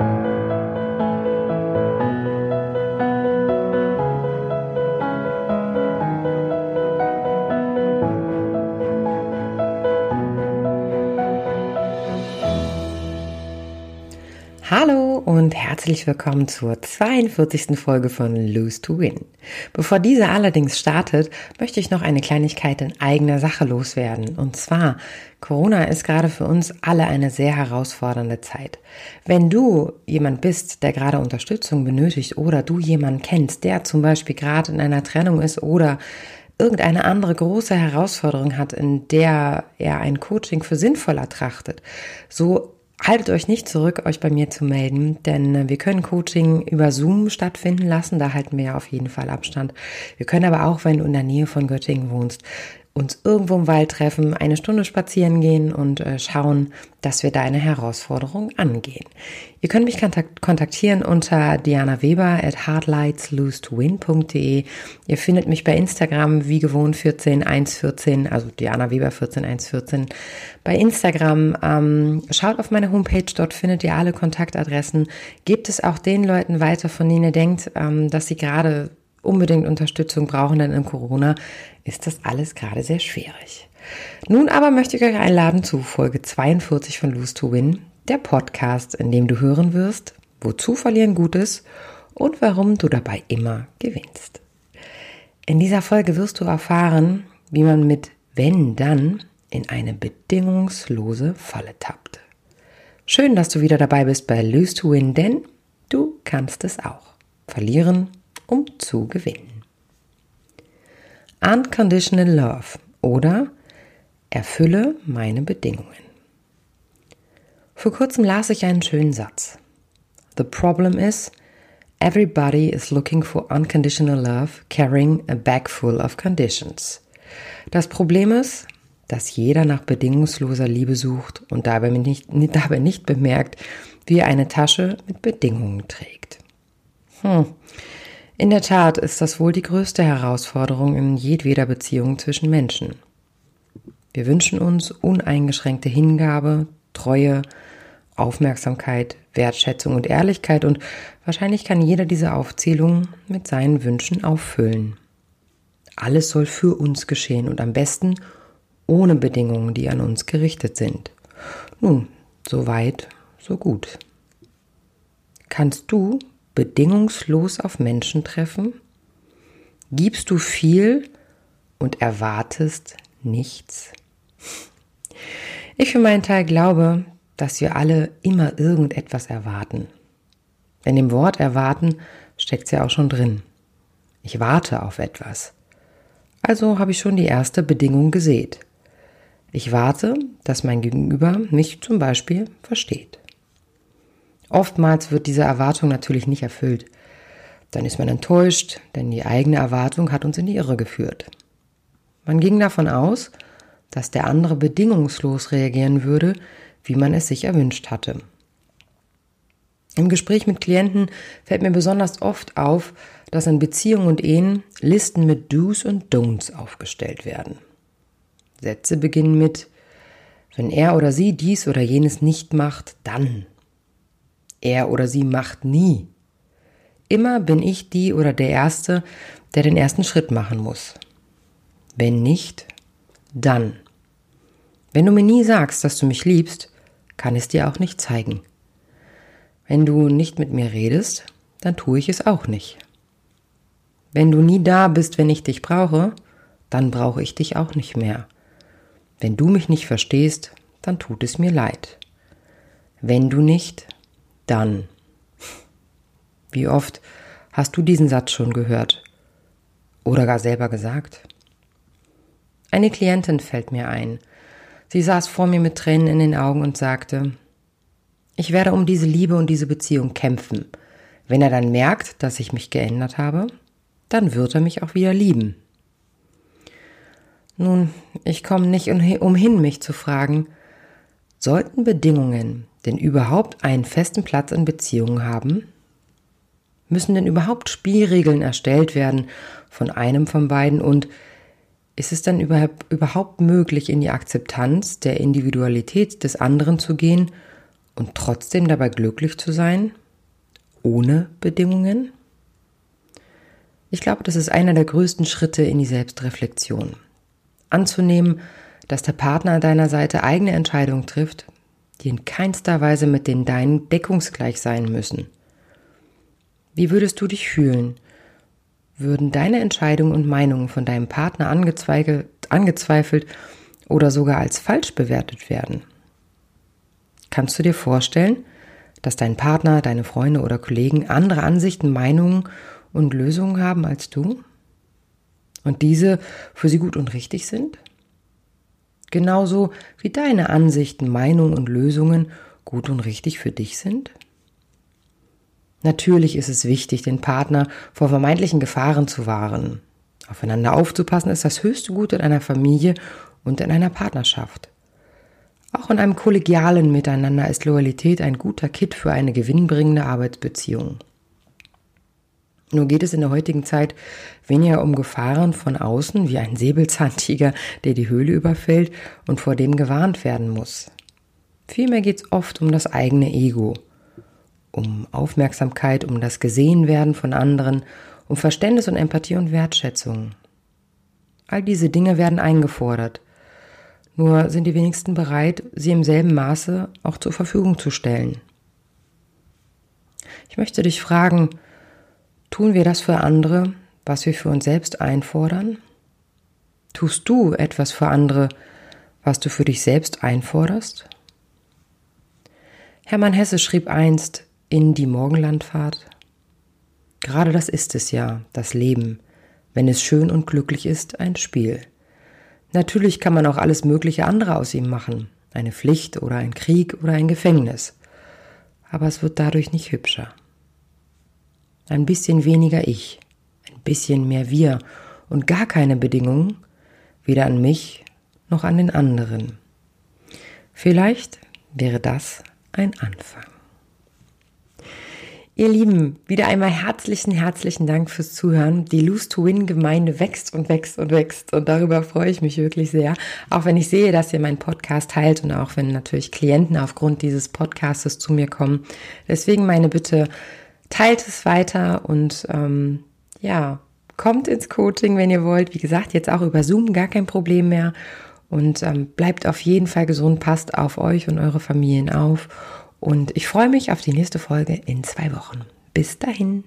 Thank you. Hallo und herzlich willkommen zur 42. Folge von Lose to Win. Bevor diese allerdings startet, möchte ich noch eine Kleinigkeit in eigener Sache loswerden. Und zwar, Corona ist gerade für uns alle eine sehr herausfordernde Zeit. Wenn du jemand bist, der gerade Unterstützung benötigt oder du jemanden kennst, der zum Beispiel gerade in einer Trennung ist oder irgendeine andere große Herausforderung hat, in der er ein Coaching für sinnvoll ertrachtet, so Haltet euch nicht zurück, euch bei mir zu melden, denn äh, wir können Coaching über Zoom stattfinden lassen. Da halten wir ja auf jeden Fall Abstand. Wir können aber auch, wenn du in der Nähe von Göttingen wohnst, uns irgendwo im Wald treffen, eine Stunde spazieren gehen und äh, schauen, dass wir deine Herausforderung angehen. Ihr könnt mich kontaktieren unter Diana Weber at hardlightslose2win.de. Ihr findet mich bei Instagram wie gewohnt 14114, also Diana Weber 14114 bei Instagram. Ähm, schaut auf meine Homepage, dort findet ihr alle Kontaktadressen. Gebt es auch den Leuten weiter, von denen ihr denkt, ähm, dass sie gerade unbedingt Unterstützung brauchen, denn in Corona ist das alles gerade sehr schwierig. Nun aber möchte ich euch einladen zu Folge 42 von Lose to Win, der Podcast, in dem du hören wirst, wozu verlieren gut ist und warum du dabei immer gewinnst. In dieser Folge wirst du erfahren, wie man mit wenn dann in eine bedingungslose Falle tappt. Schön, dass du wieder dabei bist bei Lose to Win, denn du kannst es auch. Verlieren um zu gewinnen. Unconditional Love oder Erfülle meine Bedingungen. Vor kurzem las ich einen schönen Satz. The problem is, everybody is looking for unconditional love, carrying a bag full of conditions. Das Problem ist, dass jeder nach bedingungsloser Liebe sucht und dabei nicht, dabei nicht bemerkt, wie er eine Tasche mit Bedingungen trägt. Hm. In der Tat ist das wohl die größte Herausforderung in jedweder Beziehung zwischen Menschen. Wir wünschen uns uneingeschränkte Hingabe, Treue, Aufmerksamkeit, Wertschätzung und Ehrlichkeit und wahrscheinlich kann jeder diese Aufzählung mit seinen Wünschen auffüllen. Alles soll für uns geschehen und am besten ohne Bedingungen, die an uns gerichtet sind. Nun, so weit, so gut. Kannst du bedingungslos auf Menschen treffen? Gibst du viel und erwartest nichts? Ich für meinen Teil glaube, dass wir alle immer irgendetwas erwarten. In dem Wort erwarten steckt es ja auch schon drin. Ich warte auf etwas. Also habe ich schon die erste Bedingung gesät. Ich warte, dass mein Gegenüber mich zum Beispiel versteht. Oftmals wird diese Erwartung natürlich nicht erfüllt. Dann ist man enttäuscht, denn die eigene Erwartung hat uns in die Irre geführt. Man ging davon aus, dass der andere bedingungslos reagieren würde, wie man es sich erwünscht hatte. Im Gespräch mit Klienten fällt mir besonders oft auf, dass in Beziehungen und Ehen Listen mit Do's und Don'ts aufgestellt werden. Sätze beginnen mit Wenn er oder sie dies oder jenes nicht macht, dann. Er oder sie macht nie. Immer bin ich die oder der Erste, der den ersten Schritt machen muss. Wenn nicht, dann. Wenn du mir nie sagst, dass du mich liebst, kann es dir auch nicht zeigen. Wenn du nicht mit mir redest, dann tue ich es auch nicht. Wenn du nie da bist, wenn ich dich brauche, dann brauche ich dich auch nicht mehr. Wenn du mich nicht verstehst, dann tut es mir leid. Wenn du nicht, dann. Wie oft hast du diesen Satz schon gehört oder gar selber gesagt? Eine Klientin fällt mir ein. Sie saß vor mir mit Tränen in den Augen und sagte, ich werde um diese Liebe und diese Beziehung kämpfen. Wenn er dann merkt, dass ich mich geändert habe, dann wird er mich auch wieder lieben. Nun, ich komme nicht umhin, mich zu fragen, sollten Bedingungen, denn überhaupt einen festen Platz in Beziehungen haben? Müssen denn überhaupt Spielregeln erstellt werden von einem von beiden und ist es dann überhaupt möglich, in die Akzeptanz der Individualität des anderen zu gehen, und trotzdem dabei glücklich zu sein, ohne Bedingungen? Ich glaube, das ist einer der größten Schritte in die Selbstreflexion. Anzunehmen, dass der Partner an deiner Seite eigene Entscheidungen trifft, die in keinster Weise mit den deinen deckungsgleich sein müssen. Wie würdest du dich fühlen? Würden deine Entscheidungen und Meinungen von deinem Partner angezweifelt oder sogar als falsch bewertet werden? Kannst du dir vorstellen, dass dein Partner, deine Freunde oder Kollegen andere Ansichten, Meinungen und Lösungen haben als du? Und diese für sie gut und richtig sind? Genauso wie deine Ansichten, Meinungen und Lösungen gut und richtig für dich sind? Natürlich ist es wichtig, den Partner vor vermeintlichen Gefahren zu wahren. Aufeinander aufzupassen ist das höchste Gut in einer Familie und in einer Partnerschaft. Auch in einem kollegialen Miteinander ist Loyalität ein guter Kit für eine gewinnbringende Arbeitsbeziehung. Nur geht es in der heutigen Zeit weniger um Gefahren von außen, wie ein Säbelzahntiger, der die Höhle überfällt und vor dem gewarnt werden muss. Vielmehr geht es oft um das eigene Ego, um Aufmerksamkeit, um das Gesehenwerden von anderen, um Verständnis und Empathie und Wertschätzung. All diese Dinge werden eingefordert. Nur sind die wenigsten bereit, sie im selben Maße auch zur Verfügung zu stellen. Ich möchte dich fragen, Tun wir das für andere, was wir für uns selbst einfordern? Tust du etwas für andere, was du für dich selbst einforderst? Hermann Hesse schrieb einst in Die Morgenlandfahrt, Gerade das ist es ja, das Leben, wenn es schön und glücklich ist, ein Spiel. Natürlich kann man auch alles mögliche andere aus ihm machen, eine Pflicht oder ein Krieg oder ein Gefängnis, aber es wird dadurch nicht hübscher ein bisschen weniger ich, ein bisschen mehr wir und gar keine Bedingungen, weder an mich noch an den anderen. Vielleicht wäre das ein Anfang. Ihr Lieben, wieder einmal herzlichen, herzlichen Dank fürs Zuhören. Die Lose to Win Gemeinde wächst und wächst und wächst und darüber freue ich mich wirklich sehr. Auch wenn ich sehe, dass ihr meinen Podcast teilt und auch wenn natürlich Klienten aufgrund dieses Podcastes zu mir kommen. Deswegen meine Bitte, teilt es weiter und ähm, ja, kommt ins Coaching, wenn ihr wollt. Wie gesagt, jetzt auch über Zoom, gar kein Problem mehr. Und ähm, bleibt auf jeden Fall gesund, passt auf euch und eure Familien auf. Und ich freue mich auf die nächste Folge in zwei Wochen. Bis dahin.